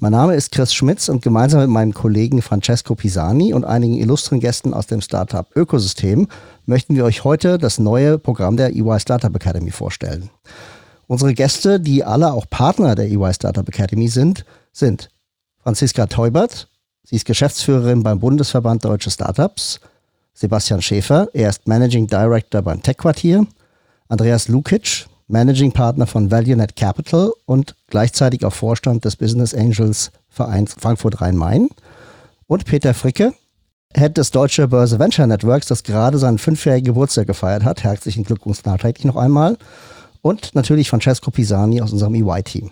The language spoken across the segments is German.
Mein Name ist Chris Schmitz und gemeinsam mit meinem Kollegen Francesco Pisani und einigen illustren Gästen aus dem Startup Ökosystem möchten wir euch heute das neue Programm der EY Startup Academy vorstellen. Unsere Gäste, die alle auch Partner der EY Startup Academy sind, sind Franziska Teubert, sie ist Geschäftsführerin beim Bundesverband Deutsche Startups, Sebastian Schäfer, er ist Managing Director beim Tech-Quartier, Andreas Lukic, Managing Partner von ValueNet Capital und gleichzeitig auch Vorstand des Business Angels Vereins Frankfurt Rhein-Main. Und Peter Fricke, Head des Deutsche Börse Venture Networks, das gerade seinen fünfjährigen Geburtstag gefeiert hat. Herzlichen Glückwunsch nachträglich noch einmal. Und natürlich Francesco Pisani aus unserem EY-Team.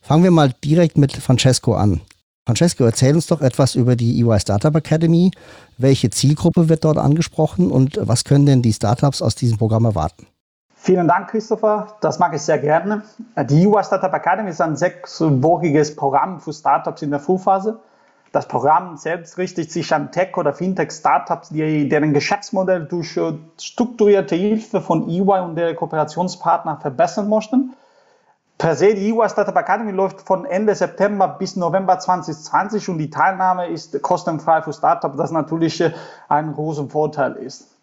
Fangen wir mal direkt mit Francesco an. Francesco, erzähl uns doch etwas über die EY Startup Academy. Welche Zielgruppe wird dort angesprochen und was können denn die Startups aus diesem Programm erwarten? Vielen Dank, Christopher. Das mag ich sehr gerne. Die UI Startup Academy ist ein sechswöchiges Programm für Startups in der Frühphase. Das Programm selbst richtet sich an Tech- oder Fintech-Startups, deren Geschäftsmodell durch äh, strukturierte Hilfe von EY und der Kooperationspartner verbessern möchten. Per se, die EY Startup Academy läuft von Ende September bis November 2020 und die Teilnahme ist kostenfrei für Startups, das natürlich äh, ein großer Vorteil ist.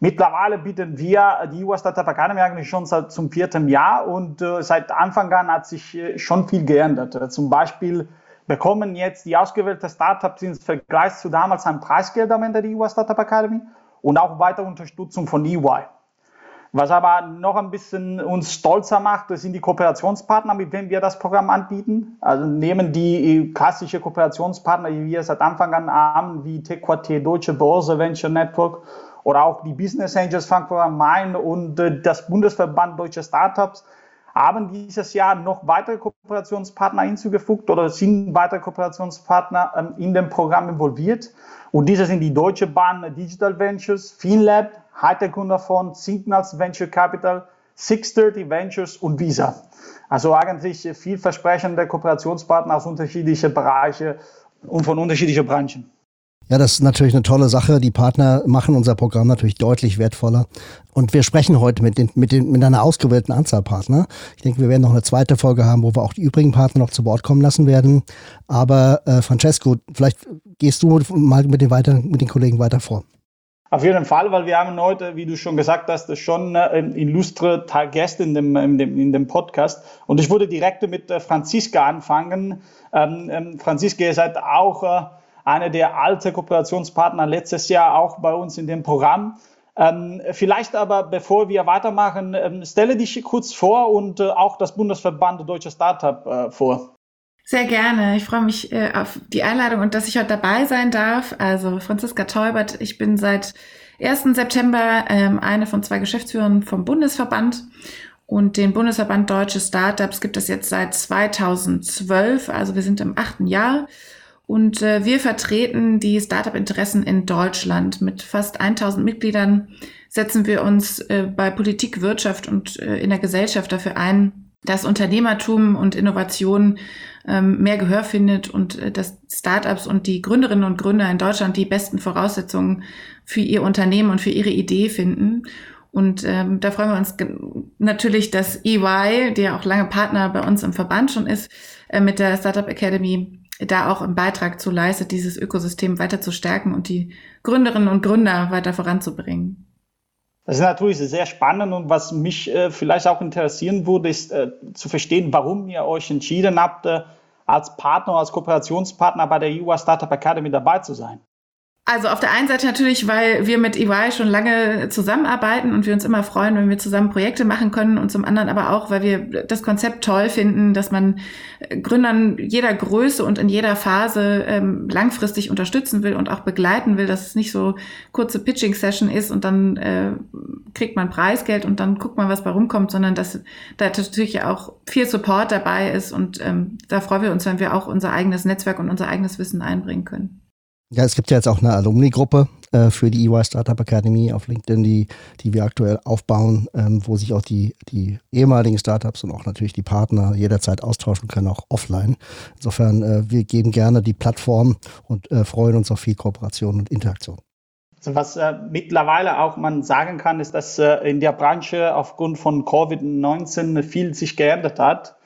Mittlerweile bieten wir die US Startup Academy eigentlich schon seit zum vierten Jahr und äh, seit Anfang an hat sich äh, schon viel geändert. Äh, zum Beispiel bekommen jetzt die ausgewählten Startups im Vergleich zu damals ein Preisgeld am Ende der US Startup Academy und auch weitere Unterstützung von EY. Was aber noch ein bisschen uns stolzer macht, das sind die Kooperationspartner, mit denen wir das Programm anbieten. Also nehmen die klassische Kooperationspartner, die wir seit Anfang an haben, wie TQT, Deutsche Börse, Venture Network oder auch die Business Angels Frankfurt am Main und äh, das Bundesverband Deutsche Startups haben dieses Jahr noch weitere Kooperationspartner hinzugefügt oder sind weitere Kooperationspartner ähm, in dem Programm involviert. Und diese sind die Deutsche Bahn Digital Ventures, FinLab, Hightech Gründerfonds, Signals Venture Capital, 630 Ventures und Visa. Also eigentlich vielversprechende Kooperationspartner aus unterschiedlichen Bereichen und von unterschiedlichen Branchen. Ja, das ist natürlich eine tolle Sache. Die Partner machen unser Programm natürlich deutlich wertvoller. Und wir sprechen heute mit, den, mit, den, mit einer ausgewählten Anzahl Partner. Ich denke, wir werden noch eine zweite Folge haben, wo wir auch die übrigen Partner noch zu Wort kommen lassen werden. Aber äh, Francesco, vielleicht gehst du mal mit den, weiter, mit den Kollegen weiter vor. Auf jeden Fall, weil wir haben heute, wie du schon gesagt hast, schon äh, illustre Gäste in dem, in, dem, in dem Podcast. Und ich würde direkt mit äh, Franziska anfangen. Ähm, ähm, Franziska, ihr seid auch äh, einer der alten Kooperationspartner letztes Jahr auch bei uns in dem Programm. Ähm, vielleicht aber, bevor wir weitermachen, ähm, stelle dich kurz vor und äh, auch das Bundesverband Deutsche Startup äh, vor. Sehr gerne. Ich freue mich äh, auf die Einladung und dass ich heute dabei sein darf. Also Franziska Teubert, ich bin seit 1. September ähm, eine von zwei Geschäftsführern vom Bundesverband. Und den Bundesverband Deutsche Startups gibt es jetzt seit 2012, also wir sind im achten Jahr. Und äh, wir vertreten die Startup-Interessen in Deutschland. Mit fast 1000 Mitgliedern setzen wir uns äh, bei Politik, Wirtschaft und äh, in der Gesellschaft dafür ein, dass Unternehmertum und Innovation ähm, mehr Gehör findet und äh, dass Startups und die Gründerinnen und Gründer in Deutschland die besten Voraussetzungen für ihr Unternehmen und für ihre Idee finden. Und ähm, da freuen wir uns natürlich, dass EY, der auch lange Partner bei uns im Verband schon ist, äh, mit der Startup Academy da auch einen Beitrag zu leistet, dieses Ökosystem weiter zu stärken und die Gründerinnen und Gründer weiter voranzubringen. Das ist natürlich sehr spannend und was mich äh, vielleicht auch interessieren würde, ist äh, zu verstehen, warum ihr euch entschieden habt, äh, als Partner, als Kooperationspartner bei der EU Startup Academy dabei zu sein. Also auf der einen Seite natürlich, weil wir mit EY schon lange zusammenarbeiten und wir uns immer freuen, wenn wir zusammen Projekte machen können und zum anderen aber auch, weil wir das Konzept toll finden, dass man Gründern jeder Größe und in jeder Phase ähm, langfristig unterstützen will und auch begleiten will, dass es nicht so kurze Pitching-Session ist und dann äh, kriegt man Preisgeld und dann guckt man, was bei rumkommt, sondern dass da natürlich auch viel Support dabei ist und ähm, da freuen wir uns, wenn wir auch unser eigenes Netzwerk und unser eigenes Wissen einbringen können. Ja, es gibt ja jetzt auch eine Alumni-Gruppe äh, für die EY Startup Academy auf LinkedIn, die, die wir aktuell aufbauen, ähm, wo sich auch die, die ehemaligen Startups und auch natürlich die Partner jederzeit austauschen können, auch offline. Insofern, äh, wir geben gerne die Plattform und äh, freuen uns auf viel Kooperation und Interaktion. Also was äh, mittlerweile auch man sagen kann, ist, dass äh, in der Branche aufgrund von Covid-19 viel sich geändert hat.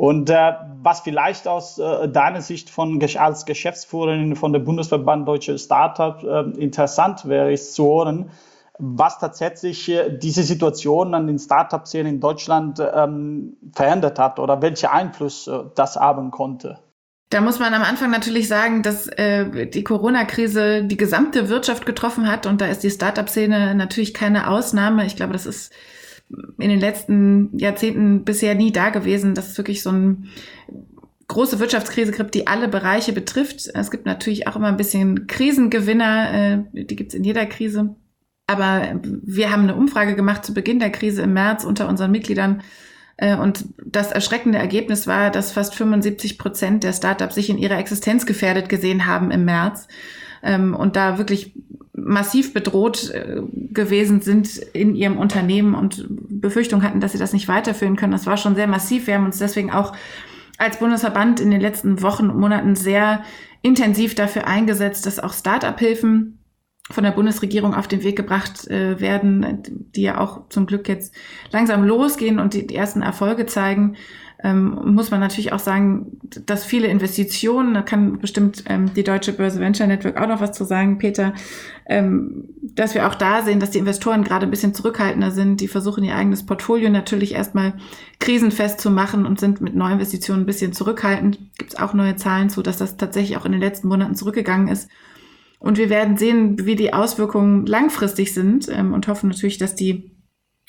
Und äh, was vielleicht aus äh, deiner Sicht von, als Geschäftsführerin von der Bundesverband Deutsche Startups äh, interessant wäre, ist zu hören, was tatsächlich äh, diese Situation an den Startup-Szenen in Deutschland ähm, verändert hat oder welche Einfluss äh, das haben konnte. Da muss man am Anfang natürlich sagen, dass äh, die Corona-Krise die gesamte Wirtschaft getroffen hat und da ist die Startup-Szene natürlich keine Ausnahme. Ich glaube, das ist in den letzten Jahrzehnten bisher nie da gewesen, dass es wirklich so eine große Wirtschaftskrise gibt, die alle Bereiche betrifft. Es gibt natürlich auch immer ein bisschen Krisengewinner, äh, die gibt es in jeder Krise. Aber wir haben eine Umfrage gemacht zu Beginn der Krise im März unter unseren Mitgliedern. Äh, und das erschreckende Ergebnis war, dass fast 75 Prozent der Startups sich in ihrer Existenz gefährdet gesehen haben im März. Ähm, und da wirklich massiv bedroht äh, gewesen sind in ihrem Unternehmen und Befürchtung hatten, dass sie das nicht weiterführen können. Das war schon sehr massiv. Wir haben uns deswegen auch als Bundesverband in den letzten Wochen und Monaten sehr intensiv dafür eingesetzt, dass auch Start-up-Hilfen von der Bundesregierung auf den Weg gebracht äh, werden, die ja auch zum Glück jetzt langsam losgehen und die, die ersten Erfolge zeigen ähm, muss man natürlich auch sagen, dass viele Investitionen, da kann bestimmt ähm, die Deutsche Börse Venture Network auch noch was zu sagen, Peter, ähm, dass wir auch da sehen, dass die Investoren gerade ein bisschen zurückhaltender sind. Die versuchen ihr eigenes Portfolio natürlich erstmal krisenfest zu machen und sind mit Neuinvestitionen ein bisschen zurückhaltend. Gibt es auch neue Zahlen zu, dass das tatsächlich auch in den letzten Monaten zurückgegangen ist. Und wir werden sehen, wie die Auswirkungen langfristig sind ähm, und hoffen natürlich, dass die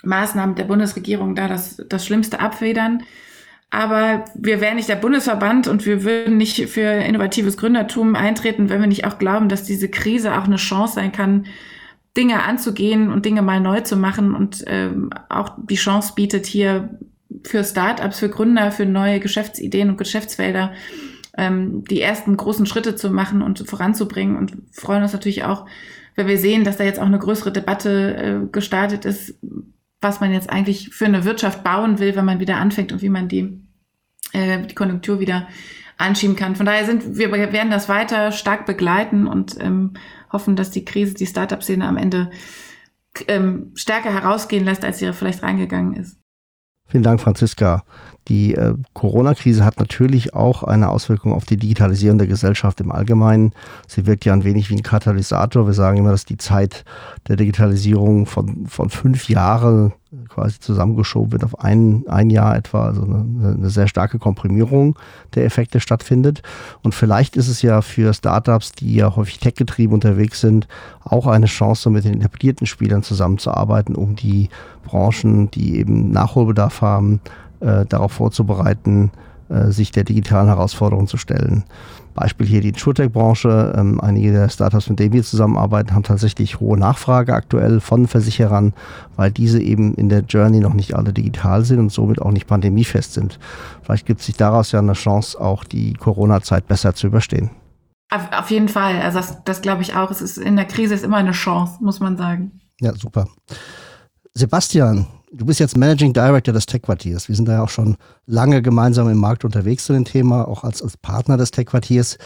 Maßnahmen der Bundesregierung da das, das Schlimmste abfedern. Aber wir wären nicht der Bundesverband und wir würden nicht für innovatives Gründertum eintreten, wenn wir nicht auch glauben, dass diese Krise auch eine Chance sein kann, Dinge anzugehen und Dinge mal neu zu machen und ähm, auch die Chance bietet hier für Startups, für Gründer, für neue Geschäftsideen und Geschäftsfelder ähm, die ersten großen Schritte zu machen und voranzubringen und freuen uns natürlich auch, wenn wir sehen, dass da jetzt auch eine größere Debatte äh, gestartet ist, was man jetzt eigentlich für eine Wirtschaft bauen will, wenn man wieder anfängt und wie man die, äh, die Konjunktur wieder anschieben kann. Von daher sind wir werden das weiter stark begleiten und ähm, hoffen, dass die Krise die Startup-Szene am Ende ähm, stärker herausgehen lässt, als sie vielleicht reingegangen ist. Vielen Dank, Franziska. Die äh, Corona-Krise hat natürlich auch eine Auswirkung auf die Digitalisierung der Gesellschaft im Allgemeinen. Sie wirkt ja ein wenig wie ein Katalysator. Wir sagen immer, dass die Zeit der Digitalisierung von, von fünf Jahren quasi zusammengeschoben wird auf ein, ein Jahr etwa, also eine, eine, sehr starke Komprimierung der Effekte stattfindet. Und vielleicht ist es ja für Startups, die ja häufig tech-getrieben unterwegs sind, auch eine Chance, mit den etablierten Spielern zusammenzuarbeiten, um die Branchen, die eben Nachholbedarf haben, äh, darauf vorzubereiten, äh, sich der digitalen Herausforderung zu stellen. Beispiel hier die InsurTech-Branche. Ähm, einige der Startups, mit denen wir zusammenarbeiten, haben tatsächlich hohe Nachfrage aktuell von Versicherern, weil diese eben in der Journey noch nicht alle digital sind und somit auch nicht pandemiefest sind. Vielleicht gibt es sich daraus ja eine Chance, auch die Corona-Zeit besser zu überstehen. Auf, auf jeden Fall. Also das, das glaube ich auch. Es ist in der Krise ist immer eine Chance, muss man sagen. Ja, super. Sebastian, du bist jetzt Managing Director des Tech-Quartiers. Wir sind da ja auch schon lange gemeinsam im Markt unterwegs zu dem Thema, auch als, als Partner des Tech-Quartiers.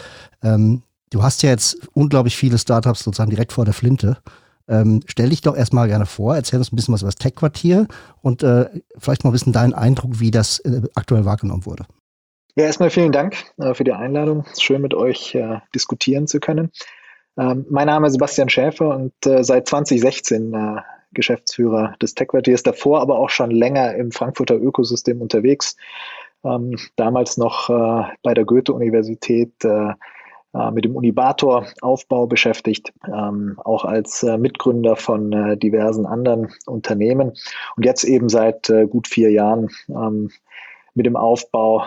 Ähm, du hast ja jetzt unglaublich viele Startups sozusagen direkt vor der Flinte. Ähm, stell dich doch erstmal gerne vor, erzähl uns ein bisschen was über das Tech-Quartier und äh, vielleicht mal ein bisschen deinen Eindruck, wie das äh, aktuell wahrgenommen wurde. Ja, erstmal vielen Dank äh, für die Einladung. Schön mit euch äh, diskutieren zu können. Ähm, mein Name ist Sebastian Schäfer und äh, seit 2016 Geschäftsführer des Tech-Quartiers, davor aber auch schon länger im Frankfurter Ökosystem unterwegs. Ähm, damals noch äh, bei der Goethe-Universität äh, äh, mit dem Unibator-Aufbau beschäftigt, ähm, auch als äh, Mitgründer von äh, diversen anderen Unternehmen und jetzt eben seit äh, gut vier Jahren ähm, mit dem Aufbau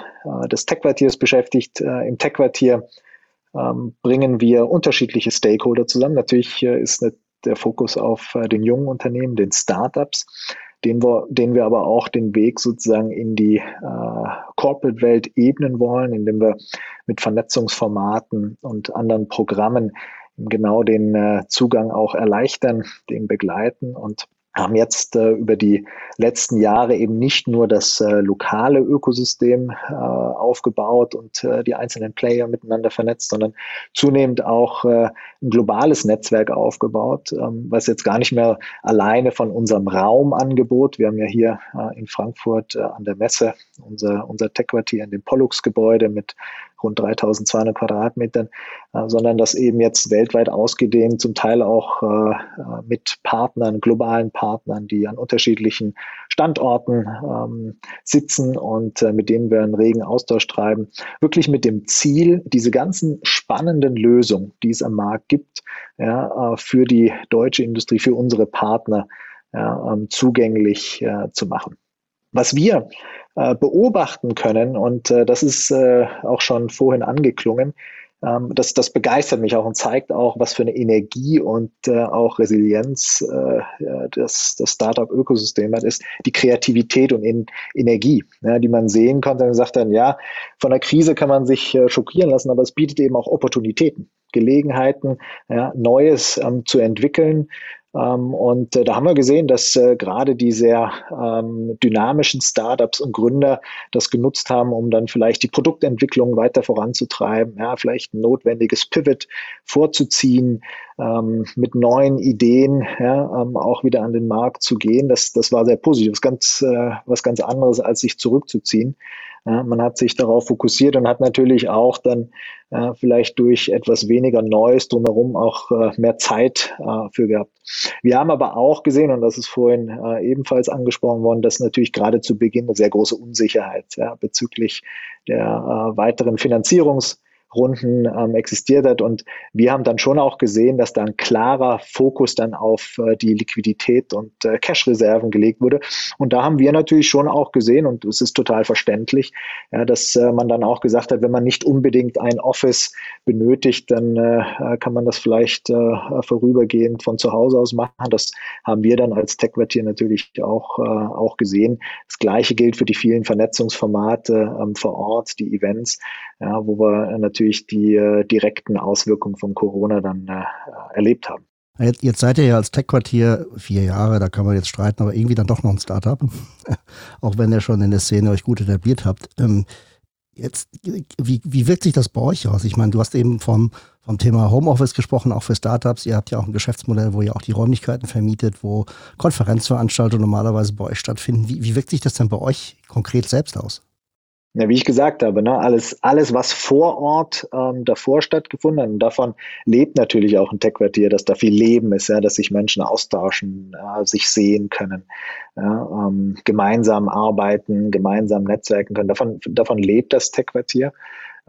des Tech-Quartiers beschäftigt. Im Tech-Quartier ähm, bringen wir unterschiedliche Stakeholder zusammen. Natürlich ist eine der Fokus auf äh, den jungen Unternehmen, den Startups. den wir, den wir aber auch den Weg sozusagen in die äh, Corporate-Welt ebnen wollen, indem wir mit Vernetzungsformaten und anderen Programmen genau den äh, Zugang auch erleichtern, den begleiten und haben jetzt äh, über die letzten Jahre eben nicht nur das äh, lokale Ökosystem äh, aufgebaut und äh, die einzelnen Player miteinander vernetzt, sondern zunehmend auch äh, ein globales Netzwerk aufgebaut, ähm, was jetzt gar nicht mehr alleine von unserem Raumangebot, wir haben ja hier äh, in Frankfurt an der Messe unser, unser Tech-Quartier in dem Pollux-Gebäude mit rund 3200 Quadratmetern, äh, sondern das eben jetzt weltweit ausgedehnt, zum Teil auch äh, mit Partnern, globalen Partnern, die an unterschiedlichen Standorten ähm, sitzen und äh, mit denen wir einen regen Austausch treiben, wirklich mit dem Ziel, diese ganzen spannenden Lösungen, die es am Markt gibt, ja, äh, für die deutsche Industrie, für unsere Partner ja, ähm, zugänglich äh, zu machen. Was wir äh, beobachten können, und äh, das ist äh, auch schon vorhin angeklungen, ähm, das, das begeistert mich auch und zeigt auch, was für eine Energie und äh, auch Resilienz äh, das, das Startup-Ökosystem hat, ist die Kreativität und in, Energie, ja, die man sehen konnte. Und sagt dann, ja, von der Krise kann man sich äh, schockieren lassen, aber es bietet eben auch Opportunitäten. Gelegenheiten, ja, Neues ähm, zu entwickeln, und äh, da haben wir gesehen, dass äh, gerade die sehr ähm, dynamischen Startups und Gründer das genutzt haben, um dann vielleicht die Produktentwicklung weiter voranzutreiben, ja, vielleicht ein notwendiges Pivot vorzuziehen, ähm, mit neuen Ideen ja, auch wieder an den Markt zu gehen. Das, das war sehr positiv, was ganz, äh, was ganz anderes, als sich zurückzuziehen. Man hat sich darauf fokussiert und hat natürlich auch dann äh, vielleicht durch etwas weniger Neues drumherum auch äh, mehr Zeit äh, für gehabt. Wir haben aber auch gesehen, und das ist vorhin äh, ebenfalls angesprochen worden, dass natürlich gerade zu Beginn eine sehr große Unsicherheit ja, bezüglich der äh, weiteren Finanzierungs- Runden ähm, existiert hat. Und wir haben dann schon auch gesehen, dass da ein klarer Fokus dann auf äh, die Liquidität und äh, Cash-Reserven gelegt wurde. Und da haben wir natürlich schon auch gesehen, und es ist total verständlich, ja, dass äh, man dann auch gesagt hat, wenn man nicht unbedingt ein Office benötigt, dann äh, kann man das vielleicht äh, vorübergehend von zu Hause aus machen. Das haben wir dann als Tech-Quartier natürlich auch, äh, auch gesehen. Das Gleiche gilt für die vielen Vernetzungsformate ähm, vor Ort, die Events, ja, wo wir natürlich die äh, direkten Auswirkungen von Corona dann äh, erlebt haben. Jetzt, jetzt, seid ihr ja als Tech-Quartier vier Jahre, da kann man jetzt streiten, aber irgendwie dann doch noch ein Startup, auch wenn ihr schon in der Szene euch gut etabliert habt. Ähm, jetzt, wie, wie wirkt sich das bei euch aus? Ich meine, du hast eben vom, vom Thema Homeoffice gesprochen, auch für Startups. Ihr habt ja auch ein Geschäftsmodell, wo ihr auch die Räumlichkeiten vermietet, wo Konferenzveranstaltungen normalerweise bei euch stattfinden. Wie, wie wirkt sich das denn bei euch konkret selbst aus? Ja, wie ich gesagt habe, ne, alles, alles, was vor Ort ähm, davor stattgefunden hat, und davon lebt natürlich auch ein Tech-Quartier, dass da viel Leben ist, ja, dass sich Menschen austauschen, äh, sich sehen können, ja, ähm, gemeinsam arbeiten, gemeinsam netzwerken können. Davon, davon lebt das Tech-Quartier.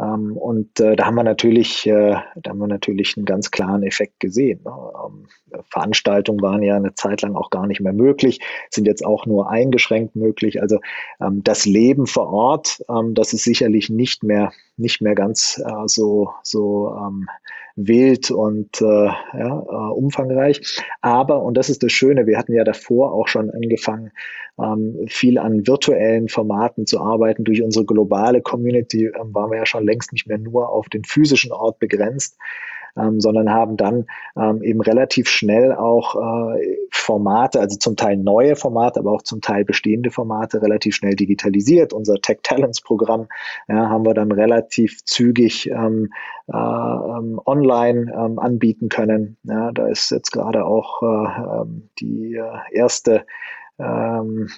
Ähm, und äh, da haben wir natürlich, äh, da haben wir natürlich einen ganz klaren Effekt gesehen. Ne? Ähm, Veranstaltungen waren ja eine Zeit lang auch gar nicht mehr möglich, sind jetzt auch nur eingeschränkt möglich. Also ähm, das Leben vor Ort, ähm, das ist sicherlich nicht mehr nicht mehr ganz äh, so so ähm, wild und äh, ja, äh, umfangreich. Aber, und das ist das Schöne, wir hatten ja davor auch schon angefangen, ähm, viel an virtuellen Formaten zu arbeiten. Durch unsere globale Community ähm, waren wir ja schon längst nicht mehr nur auf den physischen Ort begrenzt, ähm, sondern haben dann ähm, eben relativ schnell auch äh, Formate, also zum Teil neue Formate, aber auch zum Teil bestehende Formate relativ schnell digitalisiert. Unser Tech Talents Programm ja, haben wir dann relativ zügig ähm, äh, ähm, online ähm, anbieten können. Ja, da ist jetzt gerade auch äh, ähm, die äh, erste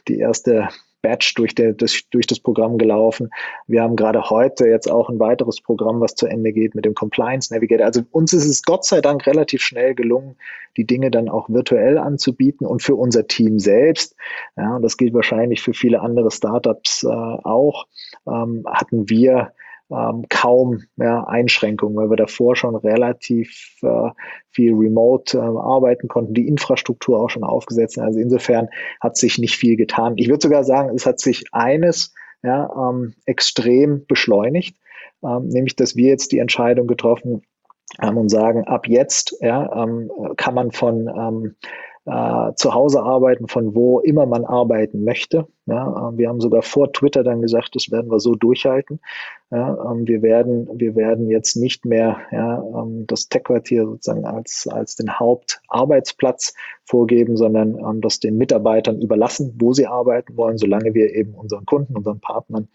die erste Batch durch, der, das, durch das Programm gelaufen. Wir haben gerade heute jetzt auch ein weiteres Programm, was zu Ende geht mit dem Compliance Navigator. Also uns ist es Gott sei Dank relativ schnell gelungen, die Dinge dann auch virtuell anzubieten und für unser Team selbst. Ja, und das gilt wahrscheinlich für viele andere Startups äh, auch. Ähm, hatten wir ähm, kaum ja, Einschränkungen, weil wir davor schon relativ äh, viel remote äh, arbeiten konnten, die Infrastruktur auch schon aufgesetzt. Also insofern hat sich nicht viel getan. Ich würde sogar sagen, es hat sich eines ja, ähm, extrem beschleunigt, ähm, nämlich dass wir jetzt die Entscheidung getroffen haben und sagen, ab jetzt ja, ähm, kann man von ähm, äh, zu Hause arbeiten, von wo immer man arbeiten möchte. Ja, äh, wir haben sogar vor Twitter dann gesagt, das werden wir so durchhalten. Ja, ähm, wir werden, wir werden jetzt nicht mehr ja, ähm, das Tech-Quartier sozusagen als, als den Hauptarbeitsplatz vorgeben, sondern ähm, das den Mitarbeitern überlassen, wo sie arbeiten wollen, solange wir eben unseren Kunden, unseren Partnern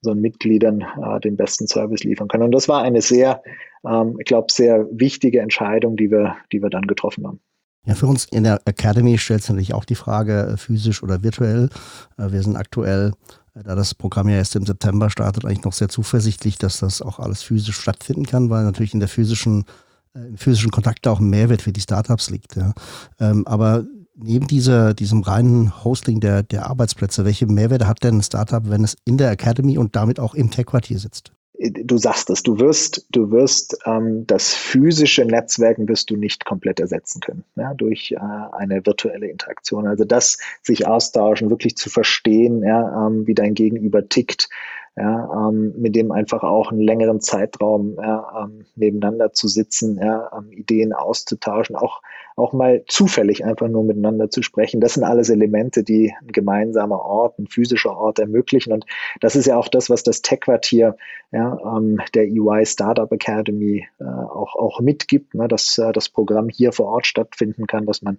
unseren Mitgliedern äh, den besten Service liefern können. Und das war eine sehr, ähm, ich glaube, sehr wichtige Entscheidung, die wir, die wir dann getroffen haben. Ja, für uns in der Academy stellt es natürlich auch die Frage, äh, physisch oder virtuell. Äh, wir sind aktuell, äh, da das Programm ja erst im September startet, eigentlich noch sehr zuversichtlich, dass das auch alles physisch stattfinden kann, weil natürlich in der physischen, im physischen Kontakt auch ein Mehrwert für die Startups liegt. Ja. Ähm, aber neben dieser, diesem reinen Hosting der, der Arbeitsplätze, welche Mehrwerte hat denn ein Startup, wenn es in der Academy und damit auch im Tech-Quartier sitzt? Du sagst es, du wirst, du wirst ähm, das physische Netzwerken wirst du nicht komplett ersetzen können, ja, durch äh, eine virtuelle Interaktion. Also das sich austauschen, wirklich zu verstehen, ja, ähm, wie dein Gegenüber tickt, ja, ähm, mit dem einfach auch einen längeren Zeitraum ja, ähm, nebeneinander zu sitzen, ja, ähm, Ideen auszutauschen, auch auch mal zufällig einfach nur miteinander zu sprechen. Das sind alles Elemente, die ein gemeinsamer Ort, ein physischer Ort ermöglichen. Und das ist ja auch das, was das Tech-Quartier ja, ähm, der EY Startup Academy äh, auch, auch mitgibt, ne, dass äh, das Programm hier vor Ort stattfinden kann, dass man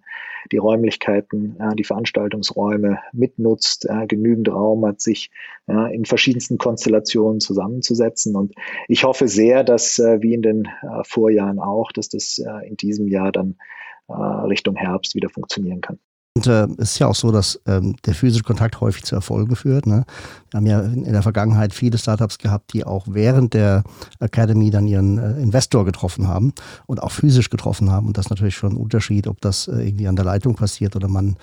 die Räumlichkeiten, äh, die Veranstaltungsräume mitnutzt, genügend Raum hat, sich in verschiedensten Konstellationen zusammenzusetzen. Und ich hoffe sehr, dass äh, wie in den äh, Vorjahren auch, dass das äh, in diesem Jahr dann äh, Richtung Herbst wieder funktionieren kann. Und äh, es ist ja auch so, dass ähm, der physische Kontakt häufig zu Erfolgen führt. Ne? Wir haben ja in, in, der Vergangenheit viele Startups gehabt, die auch während der Academy dann ihren äh, Investor getroffen haben und auch physisch getroffen haben. Und das ist natürlich schon ein Unterschied, ob das äh, irgendwie an der Leitung passiert oder man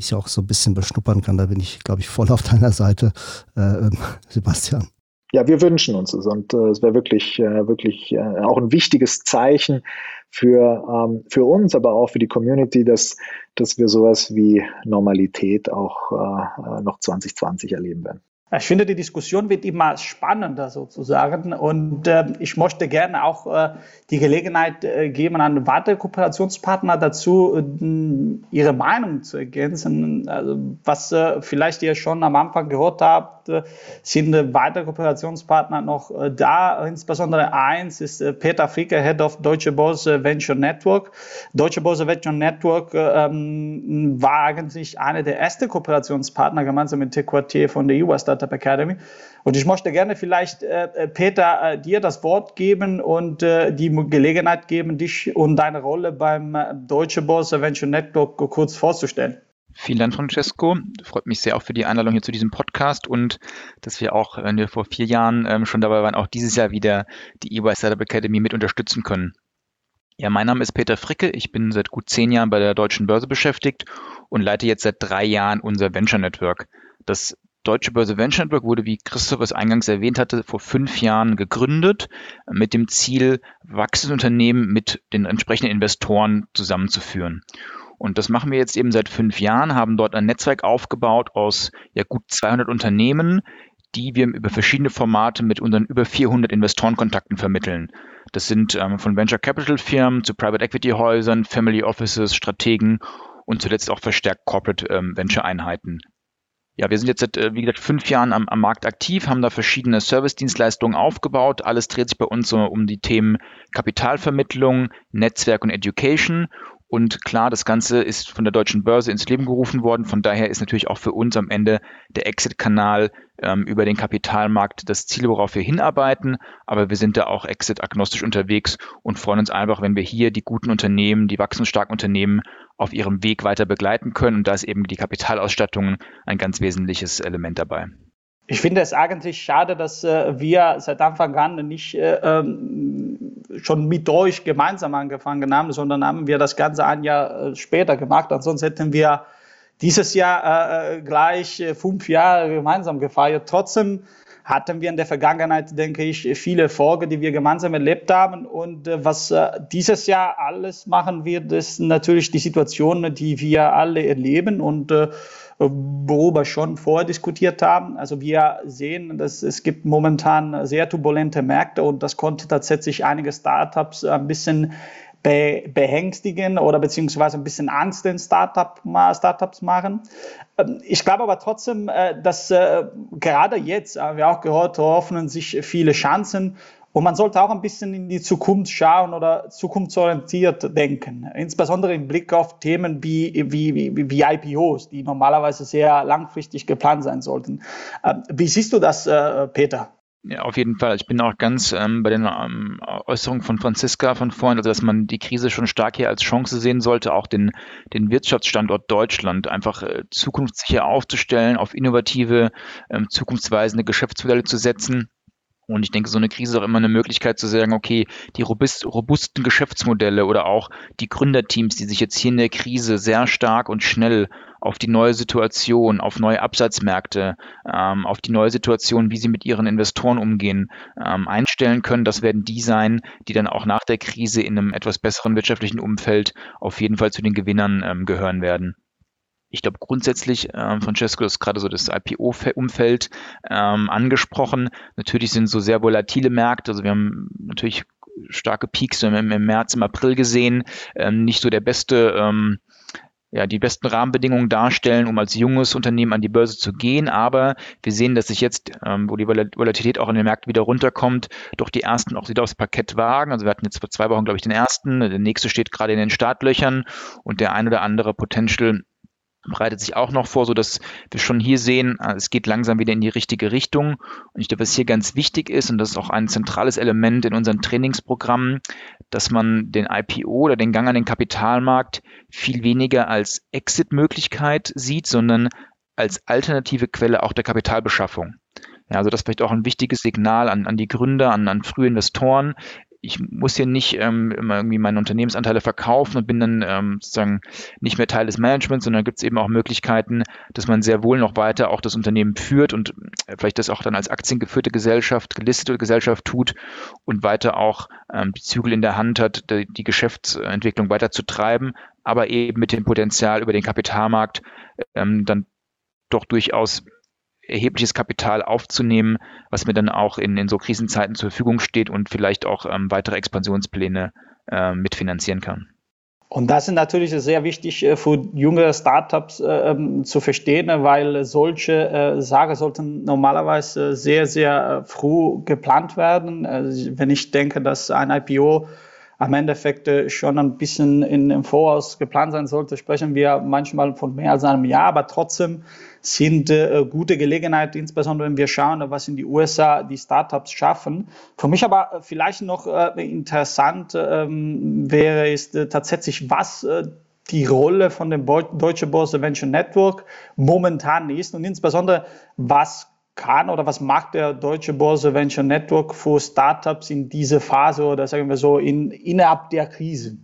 sich auch so ein bisschen beschnuppern kann. Da bin ich, glaube ich, voll auf deiner Seite, äh, ähm, Sebastian. Ja, wir wünschen uns es und äh, es wäre wirklich, äh, wirklich äh, auch ein wichtiges Zeichen für, ähm, für uns, aber auch für die Community, dass, dass wir sowas wie Normalität auch äh, noch 2020 erleben werden. Ich finde, die Diskussion wird immer spannender sozusagen und äh, ich möchte gerne auch äh, die Gelegenheit äh, geben, an weitere Kooperationspartner dazu, äh, ihre Meinung zu ergänzen. Also, was äh, vielleicht ihr schon am Anfang gehört habt, äh, sind weitere Kooperationspartner noch da. Insbesondere eins ist Peter Fricke, Head of Deutsche Börse Venture Network. Deutsche Börse Venture Network ähm, war eigentlich einer der ersten Kooperationspartner gemeinsam mit Quartier von der EU Startup Academy. Und ich möchte gerne vielleicht, äh, Peter, äh, dir das Wort geben und äh, die Gelegenheit geben, dich und deine Rolle beim äh, Deutsche Börse Venture Network kurz vorzustellen. Vielen Dank, Francesco. Freut mich sehr auch für die Einladung hier zu diesem Podcast und dass wir auch, wenn wir vor vier Jahren ähm, schon dabei waren, auch dieses Jahr wieder die EY Startup Academy mit unterstützen können. Ja, mein Name ist Peter Fricke. Ich bin seit gut zehn Jahren bei der Deutschen Börse beschäftigt und leite jetzt seit drei Jahren unser Venture Network. Das Deutsche Börse Venture Network wurde, wie Christoph es eingangs erwähnt hatte, vor fünf Jahren gegründet, mit dem Ziel, wachsende Unternehmen mit den entsprechenden Investoren zusammenzuführen. Und das machen wir jetzt eben seit fünf Jahren, haben dort ein Netzwerk aufgebaut aus ja, gut 200 Unternehmen, die wir über verschiedene Formate mit unseren über 400 Investorenkontakten vermitteln. Das sind ähm, von Venture Capital Firmen zu Private Equity Häusern, Family Offices, Strategen und zuletzt auch verstärkt Corporate ähm, Venture Einheiten. Ja, wir sind jetzt seit, äh, wie gesagt, fünf Jahren am, am Markt aktiv, haben da verschiedene Service-Dienstleistungen aufgebaut. Alles dreht sich bei uns so um die Themen Kapitalvermittlung, Netzwerk und Education. Und klar, das Ganze ist von der deutschen Börse ins Leben gerufen worden. Von daher ist natürlich auch für uns am Ende der Exit-Kanal ähm, über den Kapitalmarkt das Ziel, worauf wir hinarbeiten. Aber wir sind da auch exit-agnostisch unterwegs und freuen uns einfach, wenn wir hier die guten Unternehmen, die wachstumsstarken Unternehmen auf ihrem Weg weiter begleiten können. Und da ist eben die Kapitalausstattung ein ganz wesentliches Element dabei. Ich finde es eigentlich schade, dass äh, wir seit Anfang an nicht äh, ähm, schon mit euch gemeinsam angefangen haben, sondern haben wir das Ganze ein Jahr äh, später gemacht. Ansonsten hätten wir dieses Jahr äh, gleich äh, fünf Jahre gemeinsam gefeiert. Trotzdem hatten wir in der Vergangenheit, denke ich, viele Erfolge, die wir gemeinsam erlebt haben. Und äh, was äh, dieses Jahr alles machen wird, ist natürlich die Situation, die wir alle erleben. Und äh, worüber schon vorher diskutiert haben. Also wir sehen, dass es gibt momentan sehr turbulente Märkte und das konnte tatsächlich einige Startups ein bisschen be beängstigen oder beziehungsweise ein bisschen Angst den Startup, Startups machen. Ähm, ich glaube aber trotzdem, äh, dass äh, gerade jetzt, haben wir auch gehört, öffnen sich viele Chancen und man sollte auch ein bisschen in die Zukunft schauen oder zukunftsorientiert denken, insbesondere im Blick auf Themen wie, wie, wie, wie IPOs, die normalerweise sehr langfristig geplant sein sollten. Ähm, wie siehst du das, äh, Peter? Ja, auf jeden Fall. Ich bin auch ganz ähm, bei den ähm, Äußerungen von Franziska von vorhin, also dass man die Krise schon stark hier als Chance sehen sollte, auch den, den Wirtschaftsstandort Deutschland einfach äh, zukunftssicher aufzustellen, auf innovative, ähm, zukunftsweisende Geschäftsmodelle zu setzen und ich denke, so eine Krise ist auch immer eine Möglichkeit zu sagen, okay, die robust, robusten Geschäftsmodelle oder auch die Gründerteams, die sich jetzt hier in der Krise sehr stark und schnell auf die neue Situation, auf neue Absatzmärkte, ähm, auf die neue Situation, wie sie mit ihren Investoren umgehen, ähm, einstellen können. Das werden die sein, die dann auch nach der Krise in einem etwas besseren wirtschaftlichen Umfeld auf jeden Fall zu den Gewinnern ähm, gehören werden. Ich glaube grundsätzlich, ähm, Francesco ist gerade so das IPO-Umfeld ähm, angesprochen. Natürlich sind so sehr volatile Märkte. Also wir haben natürlich starke Peaks im, im März, im April gesehen. Ähm, nicht so der beste ähm, ja, die besten Rahmenbedingungen darstellen, um als junges Unternehmen an die Börse zu gehen. Aber wir sehen, dass sich jetzt, ähm, wo die Volatilität auch in den Märkten wieder runterkommt, doch die ersten auch wieder aufs Parkett wagen. Also wir hatten jetzt vor zwei Wochen, glaube ich, den ersten. Der nächste steht gerade in den Startlöchern und der ein oder andere Potential breitet sich auch noch vor, so dass wir schon hier sehen, äh, es geht langsam wieder in die richtige Richtung. Und ich glaube, was hier ganz wichtig ist, und das ist auch ein zentrales Element in unseren Trainingsprogrammen, dass man den IPO oder den Gang an den Kapitalmarkt viel weniger als Exit-Möglichkeit sieht, sondern als alternative Quelle auch der Kapitalbeschaffung. Ja, also das ist vielleicht auch ein wichtiges Signal an, an die Gründer, an, an frühe Investoren ich muss hier nicht ähm, immer irgendwie meine Unternehmensanteile verkaufen und bin dann ähm, sozusagen nicht mehr Teil des Managements, sondern gibt es eben auch Möglichkeiten, dass man sehr wohl noch weiter auch das Unternehmen führt und äh, vielleicht das auch dann als aktiengeführte Gesellschaft, gelistete Gesellschaft tut und weiter auch ähm, die Zügel in der Hand hat, die, die Geschäftsentwicklung weiter zu treiben, aber eben mit dem Potenzial über den Kapitalmarkt ähm, dann doch durchaus erhebliches Kapital aufzunehmen, was mir dann auch in, in so Krisenzeiten zur Verfügung steht und vielleicht auch ähm, weitere Expansionspläne äh, mitfinanzieren kann. Und das ist natürlich sehr wichtig äh, für junge Startups äh, ähm, zu verstehen, weil solche äh, Sachen sollten normalerweise sehr, sehr äh, früh geplant werden. Also wenn ich denke, dass ein IPO am Endeffekt äh, schon ein bisschen in, im Voraus geplant sein sollte, sprechen wir manchmal von mehr als einem Jahr, aber trotzdem sind äh, gute Gelegenheiten, insbesondere wenn wir schauen, was in die USA die Startups schaffen. Für mich aber äh, vielleicht noch äh, interessant ähm, wäre, ist äh, tatsächlich, was äh, die Rolle von dem Deutsche Börse Venture Network momentan ist und insbesondere, was kann oder was macht der Deutsche Börse Venture Network für Startups in dieser Phase oder sagen wir so in, innerhalb der Krise?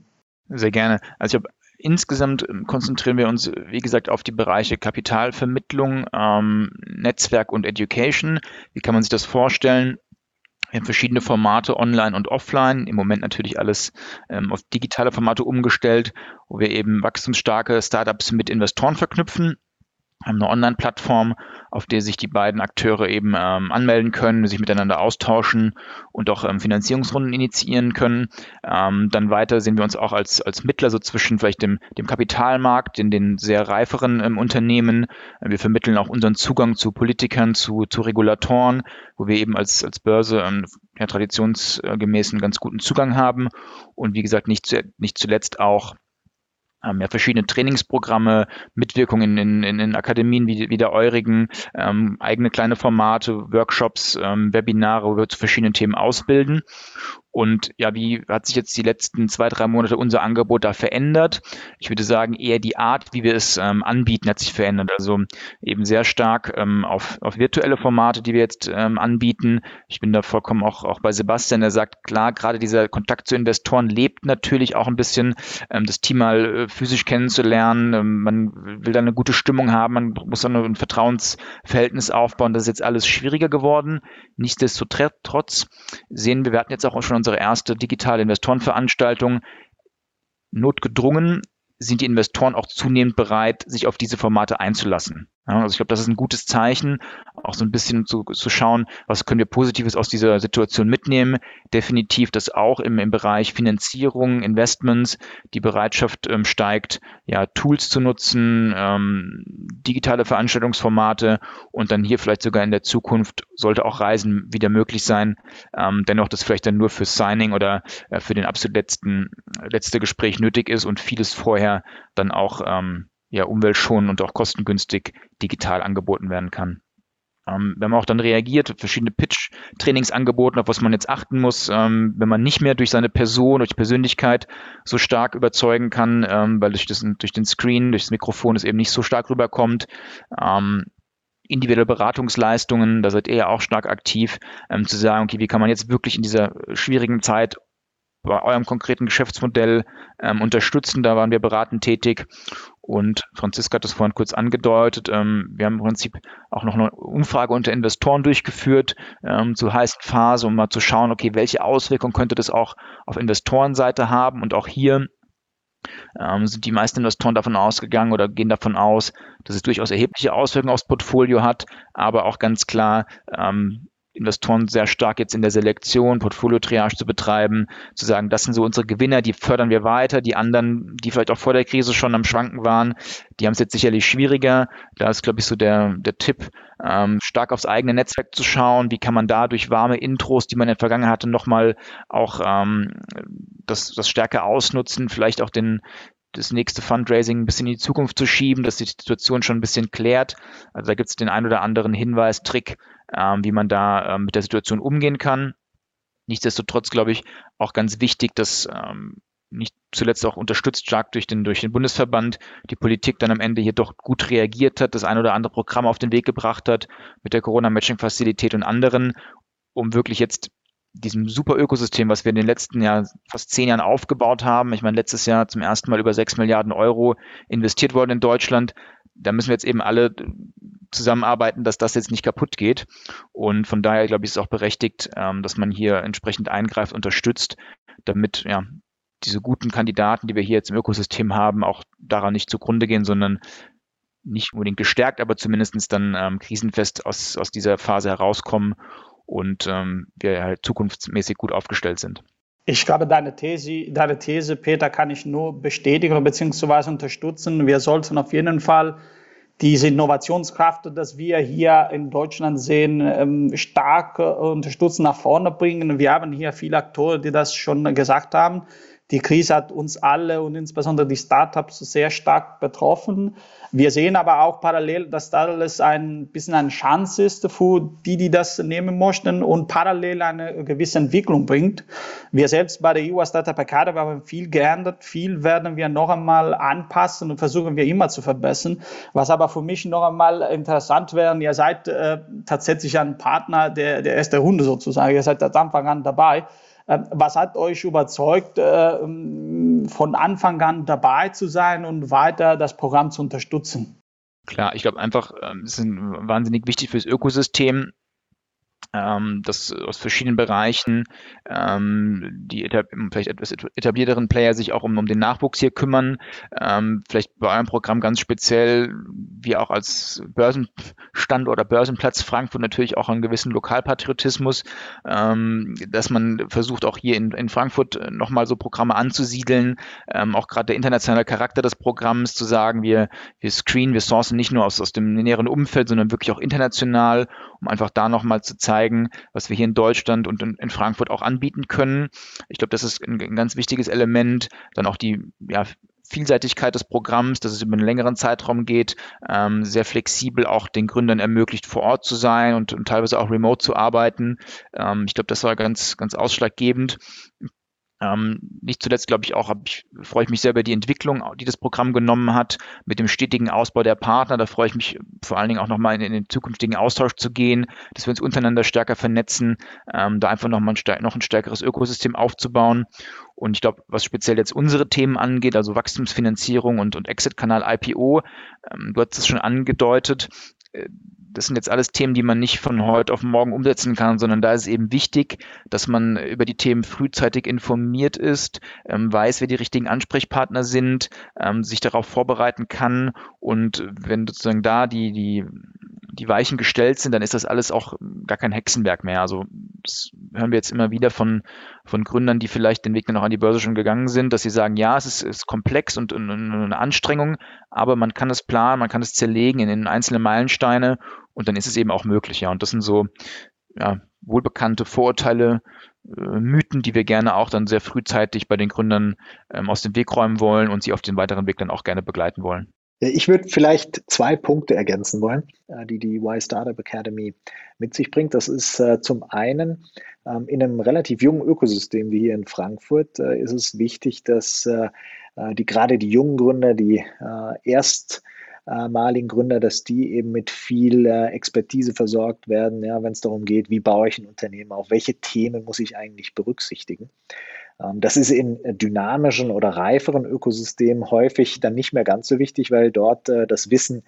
Sehr gerne. Also ich habe insgesamt ähm, konzentrieren wir uns, wie gesagt, auf die Bereiche Kapitalvermittlung, ähm, Netzwerk und Education. Wie kann man sich das vorstellen? Wir haben verschiedene Formate online und offline. Im Moment natürlich alles ähm, auf digitale Formate umgestellt, wo wir eben wachstumsstarke Startups mit Investoren verknüpfen haben eine Online-Plattform, auf der sich die beiden Akteure eben ähm, anmelden können, sich miteinander austauschen und auch ähm, Finanzierungsrunden initiieren können. Ähm, dann weiter sehen wir uns auch als, als Mittler so zwischen vielleicht dem, dem Kapitalmarkt, den, den sehr reiferen ähm, Unternehmen. Wir vermitteln auch unseren Zugang zu Politikern, zu, zu Regulatoren, wo wir eben als, als Börse ähm, ja, traditionsgemäß einen ganz guten Zugang haben. Und wie gesagt, nicht, zu, nicht zuletzt auch haben ja verschiedene Trainingsprogramme, Mitwirkung in, in, in Akademien wie, wie der Eurigen, ähm, eigene kleine Formate, Workshops, ähm, Webinare, wo wir zu verschiedenen Themen ausbilden. Und ja, wie hat sich jetzt die letzten zwei, drei Monate unser Angebot da verändert? Ich würde sagen, eher die Art, wie wir es ähm, anbieten, hat sich verändert. Also eben sehr stark ähm, auf, auf virtuelle Formate, die wir jetzt ähm, anbieten. Ich bin da vollkommen auch, auch bei Sebastian, der sagt, klar, gerade dieser Kontakt zu Investoren lebt natürlich auch ein bisschen, ähm, das Team mal äh, physisch kennenzulernen. Ähm, man will da eine gute Stimmung haben, man muss dann ein Vertrauensverhältnis aufbauen. Das ist jetzt alles schwieriger geworden. Nichtsdestotrotz sehen wir, wir hatten jetzt auch schon unsere erste digitale Investorenveranstaltung. Notgedrungen sind die Investoren auch zunehmend bereit, sich auf diese Formate einzulassen. Ja, also ich glaube, das ist ein gutes Zeichen, auch so ein bisschen zu, zu schauen, was können wir Positives aus dieser Situation mitnehmen. Definitiv, dass auch im, im Bereich Finanzierung, Investments die Bereitschaft ähm, steigt, ja, Tools zu nutzen, ähm, digitale Veranstaltungsformate und dann hier vielleicht sogar in der Zukunft sollte auch Reisen wieder möglich sein. Ähm, dennoch, das vielleicht dann nur für Signing oder äh, für den absolut letzten, letzte Gespräch nötig ist und vieles vorher dann auch ähm, ja, umweltschonend und auch kostengünstig digital angeboten werden kann. Ähm, wir haben auch dann reagiert, verschiedene Pitch-Trainings angeboten, auf was man jetzt achten muss, ähm, wenn man nicht mehr durch seine Person, durch Persönlichkeit so stark überzeugen kann, ähm, weil durch, das, durch den Screen, durch das Mikrofon es eben nicht so stark rüberkommt. Ähm, individuelle Beratungsleistungen, da seid ihr ja auch stark aktiv, ähm, zu sagen, okay, wie kann man jetzt wirklich in dieser schwierigen Zeit bei eurem konkreten Geschäftsmodell ähm, unterstützen. Da waren wir beratend tätig. Und Franziska hat das vorhin kurz angedeutet. Ähm, wir haben im Prinzip auch noch eine Umfrage unter Investoren durchgeführt ähm, zur heißen Phase, um mal zu schauen, okay, welche Auswirkungen könnte das auch auf Investorenseite haben. Und auch hier ähm, sind die meisten Investoren davon ausgegangen oder gehen davon aus, dass es durchaus erhebliche Auswirkungen aufs Portfolio hat, aber auch ganz klar ähm, Investoren sehr stark jetzt in der Selektion, Portfolio-Triage zu betreiben, zu sagen, das sind so unsere Gewinner, die fördern wir weiter, die anderen, die vielleicht auch vor der Krise schon am Schwanken waren, die haben es jetzt sicherlich schwieriger. Da ist, glaube ich, so der, der Tipp, ähm, stark aufs eigene Netzwerk zu schauen, wie kann man da durch warme Intros, die man in der Vergangenheit hatte, nochmal auch ähm, das, das stärker ausnutzen, vielleicht auch den, das nächste Fundraising ein bisschen in die Zukunft zu schieben, dass die Situation schon ein bisschen klärt. Also da gibt es den ein oder anderen Hinweis, Trick, ähm, wie man da ähm, mit der Situation umgehen kann. Nichtsdestotrotz glaube ich auch ganz wichtig, dass ähm, nicht zuletzt auch unterstützt stark durch den, durch den Bundesverband, die Politik dann am Ende hier doch gut reagiert hat, das ein oder andere Programm auf den Weg gebracht hat mit der Corona-Matching-Fazilität und anderen, um wirklich jetzt diesem super Ökosystem, was wir in den letzten Jahr, fast zehn Jahren aufgebaut haben. Ich meine, letztes Jahr zum ersten Mal über sechs Milliarden Euro investiert worden in Deutschland. Da müssen wir jetzt eben alle zusammenarbeiten, dass das jetzt nicht kaputt geht. Und von daher, glaube ich, ist es auch berechtigt, ähm, dass man hier entsprechend eingreift, unterstützt, damit ja, diese guten Kandidaten, die wir hier jetzt im Ökosystem haben, auch daran nicht zugrunde gehen, sondern nicht unbedingt gestärkt, aber zumindest dann ähm, krisenfest aus, aus dieser Phase herauskommen und ähm, wir halt zukunftsmäßig gut aufgestellt sind. Ich glaube, deine These, deine These, Peter, kann ich nur bestätigen bzw. unterstützen. Wir sollten auf jeden Fall diese Innovationskraft, das wir hier in Deutschland sehen, ähm, stark äh, unterstützen, nach vorne bringen. Wir haben hier viele Akteure, die das schon gesagt haben. Die Krise hat uns alle und insbesondere die Startups sehr stark betroffen. Wir sehen aber auch parallel, dass das alles ein bisschen eine Chance ist für die, die das nehmen möchten und parallel eine gewisse Entwicklung bringt. Wir selbst bei der EU Startup Academy haben viel geändert. Viel werden wir noch einmal anpassen und versuchen wir immer zu verbessern. Was aber für mich noch einmal interessant wäre, ihr seid äh, tatsächlich ein Partner der, der ersten Runde sozusagen. Ihr seid seit Anfang an dabei. Ähm, was hat euch überzeugt, äh, von Anfang an dabei zu sein und weiter das Programm zu unterstützen? Klar, ich glaube einfach, ähm, es ist wahnsinnig wichtig fürs Ökosystem, ähm, dass aus verschiedenen Bereichen ähm, die vielleicht etwas etablierteren Player sich auch um, um den Nachwuchs hier kümmern. Ähm, vielleicht bei eurem Programm ganz speziell, wie auch als Börsenstand oder Börsenplatz Frankfurt natürlich auch einen gewissen Lokalpatriotismus, ähm, dass man versucht auch hier in, in Frankfurt nochmal so Programme anzusiedeln, ähm, auch gerade der internationale Charakter des Programms zu sagen, wir, wir screenen, wir sourcen nicht nur aus, aus dem näheren Umfeld, sondern wirklich auch international, um einfach da nochmal zu zeigen, zeigen, was wir hier in Deutschland und in, in Frankfurt auch anbieten können. Ich glaube, das ist ein, ein, ganz wichtiges Element. Dann auch die ja, Vielseitigkeit des Programms, dass es über einen längeren Zeitraum geht, ähm, sehr flexibel auch den Gründern ermöglicht, vor Ort zu sein und, und teilweise auch remote zu arbeiten. Ähm, ich glaube, das war ganz, ganz ausschlaggebend. Ähm, nicht zuletzt, glaube ich, auch ich, freue ich mich sehr über die Entwicklung, die das Programm genommen hat, mit dem stetigen Ausbau der Partner. Da freue ich mich vor allen Dingen auch nochmal in, in den zukünftigen Austausch zu gehen, dass wir uns untereinander stärker vernetzen, ähm, da einfach nochmal ein, noch ein stärkeres Ökosystem aufzubauen. Und ich glaube, was speziell jetzt unsere Themen angeht, also Wachstumsfinanzierung und, und Exit-Kanal IPO, ähm, du hast es schon angedeutet, äh, das sind jetzt alles Themen, die man nicht von heute auf morgen umsetzen kann, sondern da ist es eben wichtig, dass man über die Themen frühzeitig informiert ist, ähm, weiß, wer die richtigen Ansprechpartner sind, ähm, sich darauf vorbereiten kann und wenn sozusagen da die, die die Weichen gestellt sind, dann ist das alles auch gar kein Hexenwerk mehr. Also das hören wir jetzt immer wieder von, von Gründern, die vielleicht den Weg dann auch an die Börse schon gegangen sind, dass sie sagen, ja, es ist, ist komplex und, und, und eine Anstrengung, aber man kann es planen, man kann es zerlegen in, in einzelne Meilensteine und dann ist es eben auch möglich. Ja. Und das sind so ja, wohlbekannte Vorurteile, äh, Mythen, die wir gerne auch dann sehr frühzeitig bei den Gründern ähm, aus dem Weg räumen wollen und sie auf den weiteren Weg dann auch gerne begleiten wollen. Ich würde vielleicht zwei Punkte ergänzen wollen, äh, die die Y Startup Academy mit sich bringt. Das ist äh, zum einen ähm, in einem relativ jungen Ökosystem wie hier in Frankfurt äh, ist es wichtig, dass die gerade die jungen Gründer, die erstmaligen Gründer, dass die eben mit viel Expertise versorgt werden, ja, wenn es darum geht, wie baue ich ein Unternehmen auf, welche Themen muss ich eigentlich berücksichtigen. Ähm, das ist in dynamischen oder reiferen Ökosystemen häufig dann nicht mehr ganz so wichtig, weil dort äh, das Wissen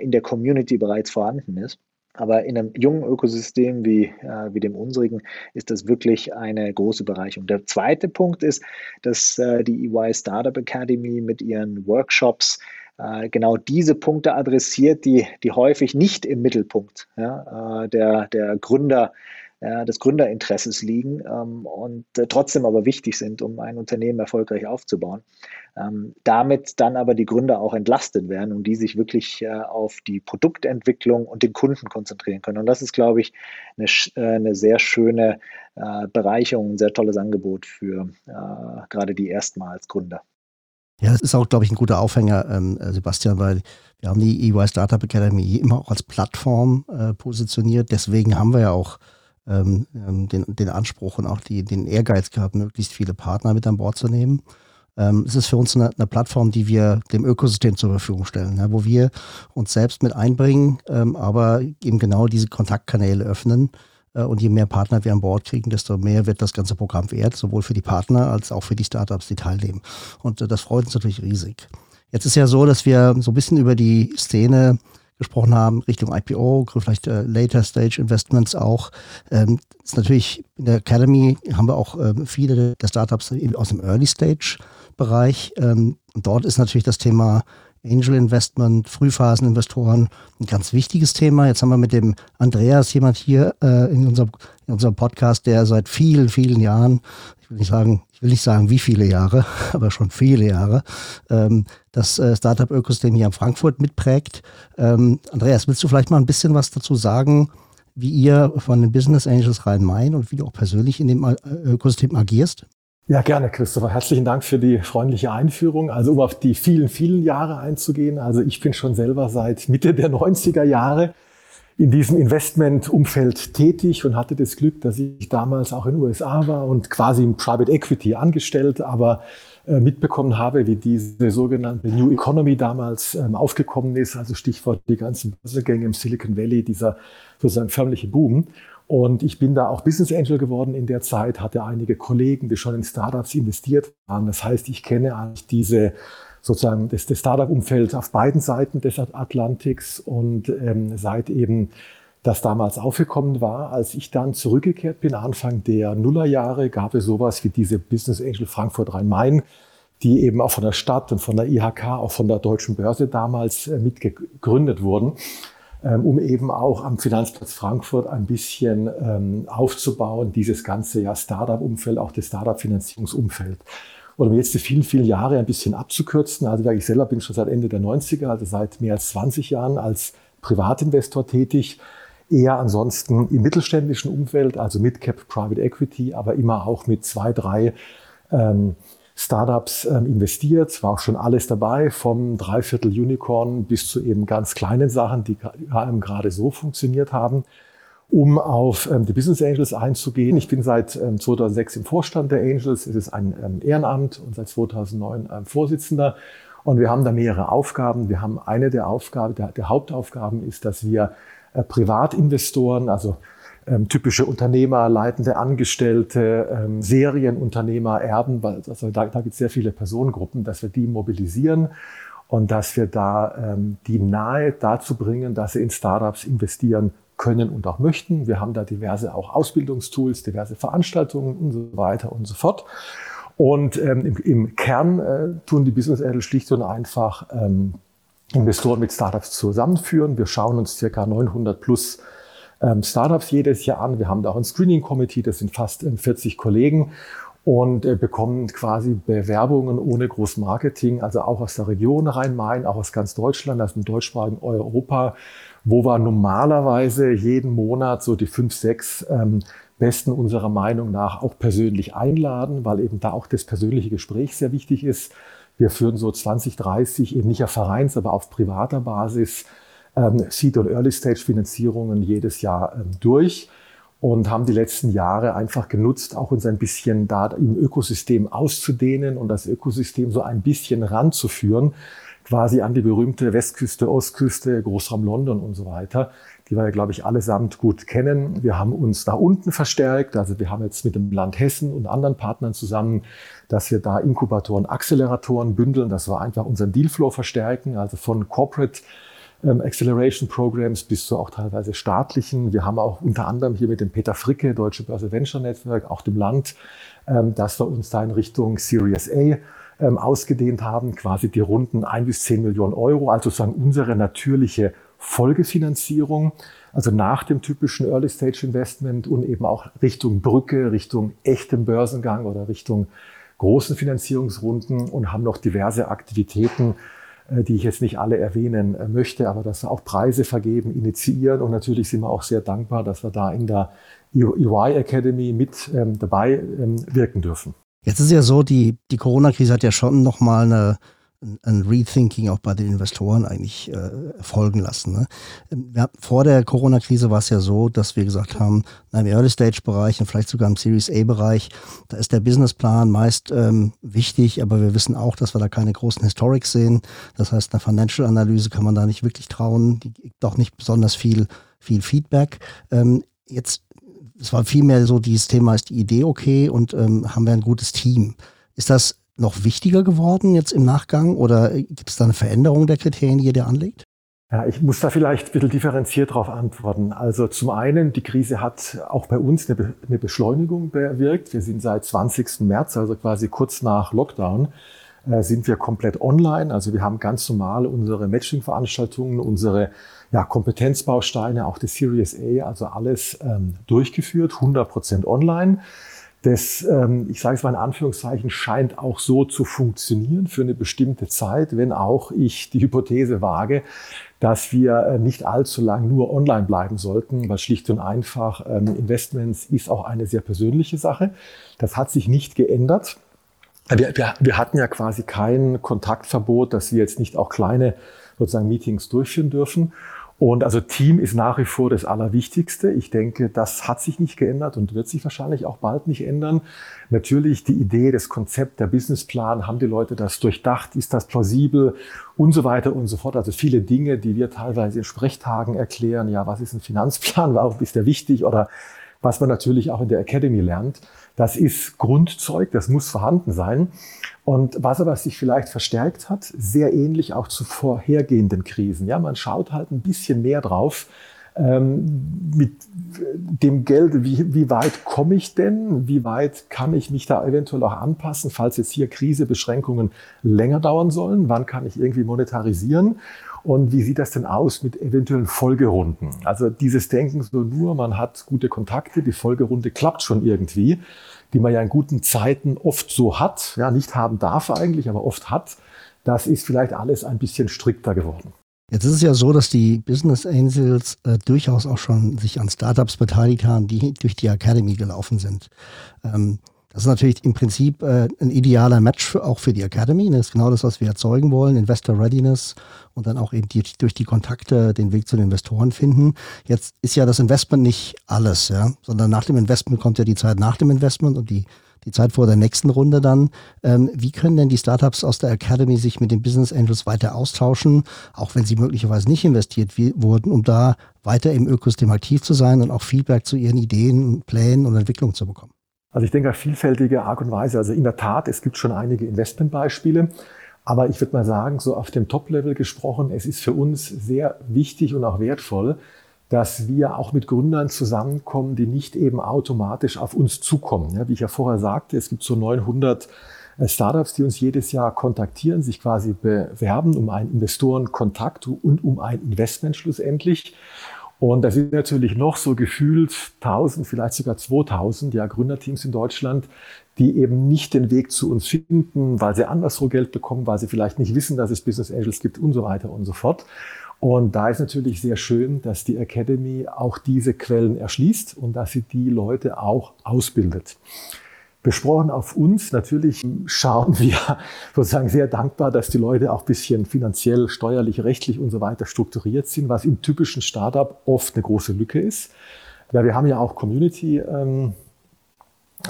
in der Community bereits vorhanden ist. Aber in einem jungen Ökosystem wie, äh, wie dem unsrigen ist das wirklich eine große Bereicherung. Der zweite Punkt ist, dass äh, die EY Startup Academy mit ihren Workshops äh, genau diese Punkte adressiert, die, die häufig nicht im Mittelpunkt ja, äh, der, der Gründer ja, des Gründerinteresses liegen ähm, und äh, trotzdem aber wichtig sind, um ein Unternehmen erfolgreich aufzubauen. Ähm, damit dann aber die Gründer auch entlastet werden und die sich wirklich äh, auf die Produktentwicklung und den Kunden konzentrieren können. Und das ist, glaube ich, eine, äh, eine sehr schöne äh, Bereicherung, ein sehr tolles Angebot für äh, gerade die erstmals Gründer. Ja, das ist auch, glaube ich, ein guter Aufhänger, ähm, äh, Sebastian, weil wir haben die EY Startup Academy immer auch als Plattform äh, positioniert. Deswegen haben wir ja auch ähm, ähm, den, den Anspruch und auch die, den Ehrgeiz gehabt, möglichst viele Partner mit an Bord zu nehmen. Ähm, es ist für uns eine, eine, Plattform, die wir dem Ökosystem zur Verfügung stellen, ja, wo wir uns selbst mit einbringen, ähm, aber eben genau diese Kontaktkanäle öffnen. Äh, und je mehr Partner wir an Bord kriegen, desto mehr wird das ganze Programm wert, sowohl für die Partner als auch für die Startups, die teilnehmen. Und äh, das freut uns natürlich riesig. Jetzt ist ja so, dass wir so ein bisschen über die Szene gesprochen haben, Richtung IPO, vielleicht äh, Later Stage Investments auch. Ähm, ist natürlich in der Academy haben wir auch ähm, viele der Startups aus dem Early Stage Bereich. Ähm, dort ist natürlich das Thema Angel Investment, Frühphaseninvestoren ein ganz wichtiges Thema. Jetzt haben wir mit dem Andreas jemand hier äh, in, unserem, in unserem Podcast, der seit vielen, vielen Jahren, ich will nicht sagen, ich will nicht sagen wie viele Jahre, aber schon viele Jahre, ähm, das äh, Startup-Ökosystem hier in Frankfurt mitprägt. Ähm, Andreas, willst du vielleicht mal ein bisschen was dazu sagen, wie ihr von den Business Angels Rhein-Main und wie du auch persönlich in dem äh, Ökosystem agierst? Ja, gerne, Christopher. Herzlichen Dank für die freundliche Einführung. Also um auf die vielen, vielen Jahre einzugehen. Also ich bin schon selber seit Mitte der 90er Jahre in diesem Investmentumfeld tätig und hatte das Glück, dass ich damals auch in den USA war und quasi im Private Equity angestellt, aber mitbekommen habe, wie diese sogenannte New Economy damals ähm, aufgekommen ist, also Stichwort die ganzen Börsegänge im Silicon Valley, dieser sozusagen förmliche Boom. Und ich bin da auch Business Angel geworden in der Zeit, hatte einige Kollegen, die schon in Startups investiert waren. Das heißt, ich kenne eigentlich diese sozusagen das, das Startup-Umfeld auf beiden Seiten des Atlantiks und ähm, seit eben das damals aufgekommen war, als ich dann zurückgekehrt bin, Anfang der Nullerjahre, gab es sowas wie diese Business Angel Frankfurt Rhein-Main, die eben auch von der Stadt und von der IHK, auch von der Deutschen Börse damals äh, mitgegründet wurden. Ähm, um eben auch am Finanzplatz Frankfurt ein bisschen ähm, aufzubauen, dieses ganze ja, Startup-Umfeld, auch das Startup-Finanzierungsumfeld. Oder um jetzt die vielen, vielen Jahre ein bisschen abzukürzen, also ich selber bin schon seit Ende der 90er, also seit mehr als 20 Jahren als Privatinvestor tätig, eher ansonsten im mittelständischen Umfeld, also Midcap Private Equity, aber immer auch mit zwei, drei ähm, Startups ähm, investiert, war auch schon alles dabei, vom Dreiviertel Unicorn bis zu eben ganz kleinen Sachen, die gerade so funktioniert haben. Um auf ähm, die Business Angels einzugehen, ich bin seit ähm, 2006 im Vorstand der Angels, es ist ein ähm, Ehrenamt und seit 2009 ähm, Vorsitzender. Und wir haben da mehrere Aufgaben. Wir haben eine der Aufgaben, der, der Hauptaufgaben ist, dass wir Privatinvestoren, also ähm, typische Unternehmer, leitende Angestellte, ähm, Serienunternehmer, Erben, also da, da gibt es sehr viele Personengruppen, dass wir die mobilisieren und dass wir da ähm, die nahe dazu bringen, dass sie in Startups investieren können und auch möchten. Wir haben da diverse auch Ausbildungstools, diverse Veranstaltungen und so weiter und so fort. Und ähm, im, im, Kern äh, tun die Business Angels schlicht und einfach ähm, Investoren mit Startups zusammenführen. Wir schauen uns circa 900 plus ähm, Startups jedes Jahr an. Wir haben da auch ein Screening Committee, das sind fast 40 ähm, Kollegen und äh, bekommen quasi Bewerbungen ohne Großmarketing, also auch aus der Region Rhein-Main, auch aus ganz Deutschland, aus dem deutschsprachigen Europa, wo wir normalerweise jeden Monat so die fünf, sechs ähm, Besten unserer Meinung nach auch persönlich einladen, weil eben da auch das persönliche Gespräch sehr wichtig ist. Wir führen so 20, 30 eben nicht auf Vereins, aber auf privater Basis ähm, Seed- und Early-Stage-Finanzierungen jedes Jahr ähm, durch und haben die letzten Jahre einfach genutzt, auch uns ein bisschen da im Ökosystem auszudehnen und das Ökosystem so ein bisschen ranzuführen, quasi an die berühmte Westküste, Ostküste, Großraum London und so weiter, die wir ja, glaube ich, allesamt gut kennen. Wir haben uns da unten verstärkt, also wir haben jetzt mit dem Land Hessen und anderen Partnern zusammen, dass wir da Inkubatoren, Acceleratoren bündeln, dass wir einfach unseren Dealflow verstärken, also von Corporate ähm, Acceleration Programs bis zu auch teilweise staatlichen. Wir haben auch unter anderem hier mit dem Peter Fricke, Deutsche Börse Venture Network, auch dem Land, ähm, dass wir uns da in Richtung Series A ähm, ausgedehnt haben, quasi die Runden ein bis zehn Millionen Euro, also sozusagen unsere natürliche Folgefinanzierung, also nach dem typischen Early Stage Investment und eben auch Richtung Brücke, Richtung echtem Börsengang oder Richtung großen Finanzierungsrunden und haben noch diverse Aktivitäten, äh, die ich jetzt nicht alle erwähnen äh, möchte, aber dass wir auch Preise vergeben, initiieren und natürlich sind wir auch sehr dankbar, dass wir da in der EY Academy mit ähm, dabei ähm, wirken dürfen. Jetzt ist ja so, die, die Corona-Krise hat ja schon nochmal eine ein Rethinking auch bei den Investoren eigentlich äh, erfolgen lassen. Ne? Ja, vor der Corona-Krise war es ja so, dass wir gesagt haben, im Early-Stage-Bereich und vielleicht sogar im Series A-Bereich, da ist der Businessplan meist ähm, wichtig, aber wir wissen auch, dass wir da keine großen Historics sehen. Das heißt, eine Financial-Analyse kann man da nicht wirklich trauen, die gibt auch nicht besonders viel, viel Feedback. Ähm, jetzt, es war vielmehr so, dieses Thema ist die Idee okay und ähm, haben wir ein gutes Team. Ist das noch wichtiger geworden jetzt im Nachgang oder gibt es da eine Veränderung der Kriterien, die ihr da anlegt? Ja, ich muss da vielleicht ein bisschen differenziert darauf antworten. Also zum einen, die Krise hat auch bei uns eine, eine Beschleunigung bewirkt. Wir sind seit 20. März, also quasi kurz nach Lockdown, äh, sind wir komplett online. Also wir haben ganz normal unsere Matching-Veranstaltungen, unsere ja, Kompetenzbausteine, auch die Series A, also alles ähm, durchgeführt, 100 Prozent online. Das, ähm, ich sage es mal in Anführungszeichen, scheint auch so zu funktionieren für eine bestimmte Zeit, wenn auch ich die Hypothese wage, dass wir äh, nicht allzu lang nur online bleiben sollten, weil schlicht und einfach ähm, Investments ist auch eine sehr persönliche Sache. Das hat sich nicht geändert. Wir, wir, wir hatten ja quasi kein Kontaktverbot, dass wir jetzt nicht auch kleine sozusagen Meetings durchführen dürfen. Und also Team ist nach wie vor das Allerwichtigste. Ich denke, das hat sich nicht geändert und wird sich wahrscheinlich auch bald nicht ändern. Natürlich die Idee, das Konzept, der Businessplan, haben die Leute das durchdacht, ist das plausibel und so weiter und so fort. Also viele Dinge, die wir teilweise in Sprechtagen erklären. Ja, was ist ein Finanzplan? Warum ist der wichtig? Oder was man natürlich auch in der Academy lernt. Das ist Grundzeug, das muss vorhanden sein. Und was aber sich vielleicht verstärkt hat, sehr ähnlich auch zu vorhergehenden Krisen. Ja, man schaut halt ein bisschen mehr drauf, ähm, mit dem Geld, wie, wie weit komme ich denn? Wie weit kann ich mich da eventuell auch anpassen, falls jetzt hier Krise, Beschränkungen länger dauern sollen? Wann kann ich irgendwie monetarisieren? Und wie sieht das denn aus mit eventuellen Folgerunden? Also dieses Denken so nur, man hat gute Kontakte, die Folgerunde klappt schon irgendwie die man ja in guten Zeiten oft so hat, ja, nicht haben darf eigentlich, aber oft hat, das ist vielleicht alles ein bisschen strikter geworden. Jetzt ist es ja so, dass die Business Angels äh, durchaus auch schon sich an Startups beteiligt haben, die durch die Academy gelaufen sind. Ähm, das ist natürlich im Prinzip äh, ein idealer Match für, auch für die Academy. Das ist genau das, was wir erzeugen wollen. Investor Readiness und dann auch eben die, durch die Kontakte den Weg zu den Investoren finden. Jetzt ist ja das Investment nicht alles, ja, sondern nach dem Investment kommt ja die Zeit nach dem Investment und die, die Zeit vor der nächsten Runde dann. Ähm, wie können denn die Startups aus der Academy sich mit den Business Angels weiter austauschen, auch wenn sie möglicherweise nicht investiert wurden, um da weiter im Ökosystem aktiv zu sein und auch Feedback zu ihren Ideen, Plänen und Entwicklungen zu bekommen? Also ich denke vielfältige Art und Weise. Also in der Tat, es gibt schon einige Investmentbeispiele. Aber ich würde mal sagen, so auf dem Top-Level gesprochen, es ist für uns sehr wichtig und auch wertvoll, dass wir auch mit Gründern zusammenkommen, die nicht eben automatisch auf uns zukommen. Ja, wie ich ja vorher sagte, es gibt so 900 äh, Startups, die uns jedes Jahr kontaktieren, sich quasi bewerben um einen Investorenkontakt und um ein Investment schlussendlich. Und da sind natürlich noch so gefühlt 1000, vielleicht sogar 2000 ja, Gründerteams in Deutschland, die eben nicht den Weg zu uns finden, weil sie anderswo Geld bekommen, weil sie vielleicht nicht wissen, dass es Business Angels gibt und so weiter und so fort. Und da ist natürlich sehr schön, dass die Academy auch diese Quellen erschließt und dass sie die Leute auch ausbildet. Besprochen auf uns, natürlich schauen wir sozusagen sehr dankbar, dass die Leute auch bisschen finanziell, steuerlich, rechtlich und so weiter strukturiert sind, was im typischen Startup oft eine große Lücke ist. Ja, wir haben ja auch Community ähm,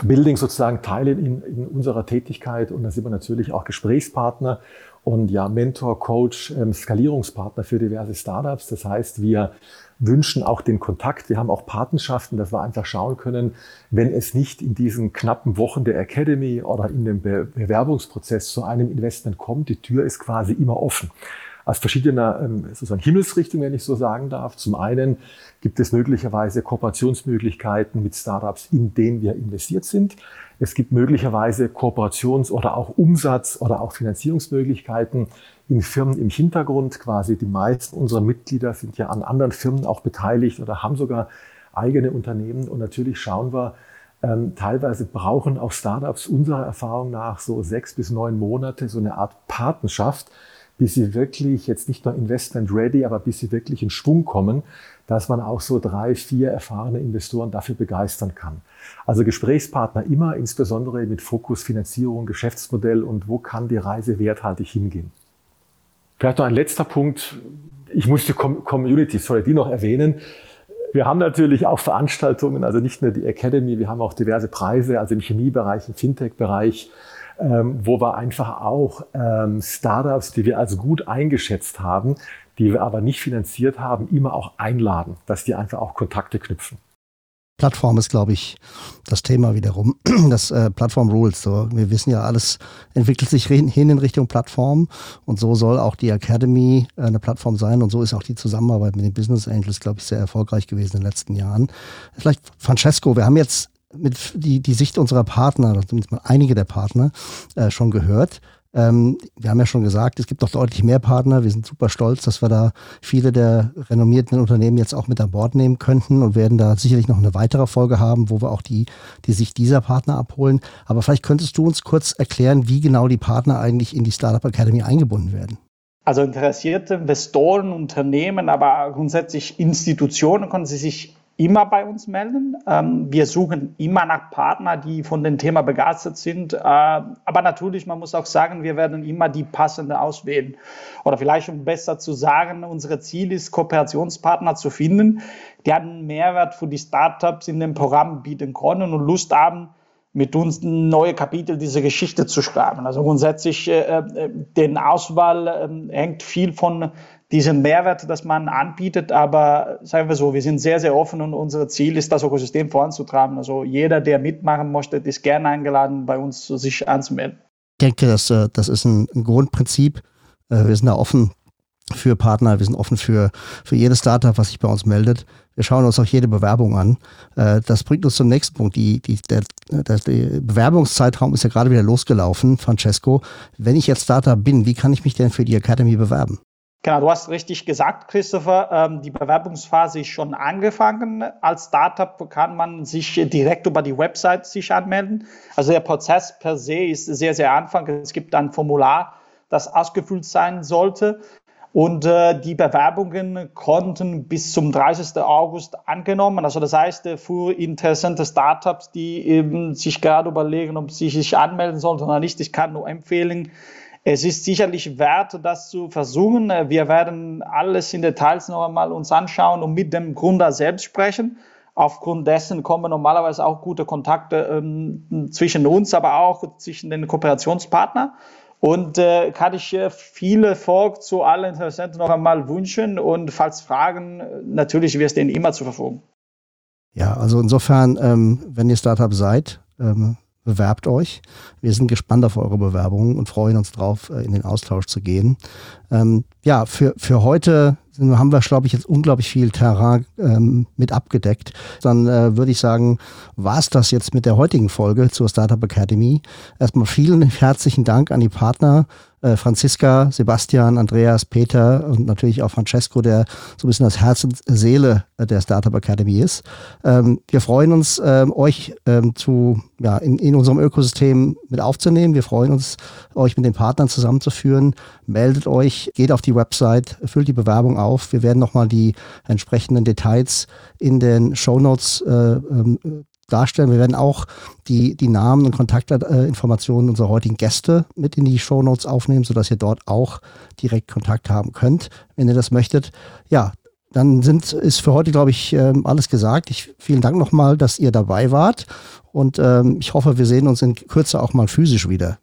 Building sozusagen Teile in, in unserer Tätigkeit und da sind wir natürlich auch Gesprächspartner und ja Mentor, Coach, ähm, Skalierungspartner für diverse Startups. Das heißt, wir wünschen auch den Kontakt. Wir haben auch Patenschaften, dass wir einfach schauen können, wenn es nicht in diesen knappen Wochen der Academy oder in dem Be Bewerbungsprozess zu einem Investment kommt, die Tür ist quasi immer offen aus verschiedener ähm, sozusagen Himmelsrichtung, wenn ich so sagen darf. Zum einen gibt es möglicherweise Kooperationsmöglichkeiten mit Startups, in denen wir investiert sind. Es gibt möglicherweise Kooperations- oder auch Umsatz- oder auch Finanzierungsmöglichkeiten in Firmen im Hintergrund. Quasi die meisten unserer Mitglieder sind ja an anderen Firmen auch beteiligt oder haben sogar eigene Unternehmen. Und natürlich schauen wir, ähm, teilweise brauchen auch Startups unserer Erfahrung nach so sechs bis neun Monate, so eine Art Patenschaft, bis sie wirklich jetzt nicht nur investment ready, aber bis sie wirklich in Schwung kommen, dass man auch so drei, vier erfahrene Investoren dafür begeistern kann. Also Gesprächspartner immer, insbesondere mit Fokus Finanzierung, Geschäftsmodell und wo kann die Reise werthaltig hingehen. Vielleicht noch ein letzter Punkt. Ich muss die Community, sorry, die noch erwähnen. Wir haben natürlich auch Veranstaltungen, also nicht nur die Academy, wir haben auch diverse Preise, also im Chemiebereich, im Fintech-Bereich, ähm, wo wir einfach auch ähm, Startups, die wir als gut eingeschätzt haben, die wir aber nicht finanziert haben, immer auch einladen, dass die einfach auch Kontakte knüpfen. Plattform ist, glaube ich, das Thema wiederum. Das äh, Plattform Rules. So, wir wissen ja, alles entwickelt sich hin in Richtung Plattform und so soll auch die Academy äh, eine Plattform sein und so ist auch die Zusammenarbeit mit den Business Angels, glaube ich, sehr erfolgreich gewesen in den letzten Jahren. Vielleicht Francesco, wir haben jetzt mit die, die Sicht unserer Partner, zumindest mal einige der Partner, äh, schon gehört. Ähm, wir haben ja schon gesagt, es gibt doch deutlich mehr Partner. Wir sind super stolz, dass wir da viele der renommierten Unternehmen jetzt auch mit an Bord nehmen könnten und werden da sicherlich noch eine weitere Folge haben, wo wir auch die, die Sicht dieser Partner abholen. Aber vielleicht könntest du uns kurz erklären, wie genau die Partner eigentlich in die Startup Academy eingebunden werden. Also interessierte Investoren, Unternehmen, aber grundsätzlich Institutionen können sie sich immer bei uns melden. Ähm, wir suchen immer nach Partnern, die von dem Thema begeistert sind. Äh, aber natürlich, man muss auch sagen, wir werden immer die passende auswählen. Oder vielleicht, um besser zu sagen, unser Ziel ist, Kooperationspartner zu finden, die einen Mehrwert für die Startups in dem Programm bieten können und Lust haben, mit uns neue Kapitel dieser Geschichte zu schreiben. Also grundsätzlich, äh, äh, den Auswahl äh, hängt viel von diesen Mehrwert, das man anbietet. Aber sagen wir so, wir sind sehr, sehr offen und unser Ziel ist, das Ökosystem voranzutreiben. Also jeder, der mitmachen möchte, ist gerne eingeladen, bei uns sich anzumelden. Ich denke, das, äh, das ist ein, Grundprinzip. Äh, wir sind da offen für Partner, wir sind offen für, für jedes Startup, was sich bei uns meldet. Wir schauen uns auch jede Bewerbung an. Äh, das bringt uns zum nächsten Punkt. Die, die, der, der, der Bewerbungszeitraum ist ja gerade wieder losgelaufen, Francesco. Wenn ich jetzt Startup bin, wie kann ich mich denn für die Academy bewerben? Genau, du hast richtig gesagt, Christopher. Ähm, die Bewerbungsphase ist schon angefangen. Als Startup kann man sich direkt über die Website sich anmelden. Also der Prozess per se ist sehr, sehr einfach. Es gibt ein Formular, das ausgefüllt sein sollte. Und äh, die Bewerbungen konnten bis zum 30. August angenommen. Also das heißt, äh, für interessante Startups, die eben sich gerade überlegen, ob sie sich anmelden sollten oder nicht, ich kann nur empfehlen, es ist sicherlich wert, das zu versuchen. Wir werden alles in Details noch einmal uns anschauen und mit dem Gründer selbst sprechen. Aufgrund dessen kommen normalerweise auch gute Kontakte ähm, zwischen uns, aber auch zwischen den Kooperationspartnern. Und äh, kann ich äh, viel Erfolg zu allen Interessenten noch einmal wünschen und falls Fragen, natürlich wirst du ihnen immer zur Verfügung. Ja, also insofern, ähm, wenn ihr Startup seid, ähm, bewerbt euch. Wir sind gespannt auf eure Bewerbungen und freuen uns drauf, äh, in den Austausch zu gehen. Ähm, ja, für, für heute haben wir, glaube ich, jetzt unglaublich viel Terrain ähm, mit abgedeckt. Dann äh, würde ich sagen, war es das jetzt mit der heutigen Folge zur Startup Academy. Erstmal vielen herzlichen Dank an die Partner äh, Franziska, Sebastian, Andreas, Peter und natürlich auch Francesco, der so ein bisschen das Herz und Seele der Startup Academy ist. Ähm, wir freuen uns, ähm, euch ähm, zu, ja, in, in unserem Ökosystem mit aufzunehmen. Wir freuen uns, euch mit den Partnern zusammenzuführen. Meldet euch, geht auf die Website, füllt die Bewerbung auf. Wir werden nochmal die entsprechenden Details in den Show Notes äh, darstellen. Wir werden auch die, die Namen und Kontaktinformationen unserer heutigen Gäste mit in die Show Notes aufnehmen, sodass ihr dort auch direkt Kontakt haben könnt, wenn ihr das möchtet. Ja, dann sind, ist für heute, glaube ich, ähm, alles gesagt. Ich, vielen Dank nochmal, dass ihr dabei wart. Und ähm, ich hoffe, wir sehen uns in Kürze auch mal physisch wieder.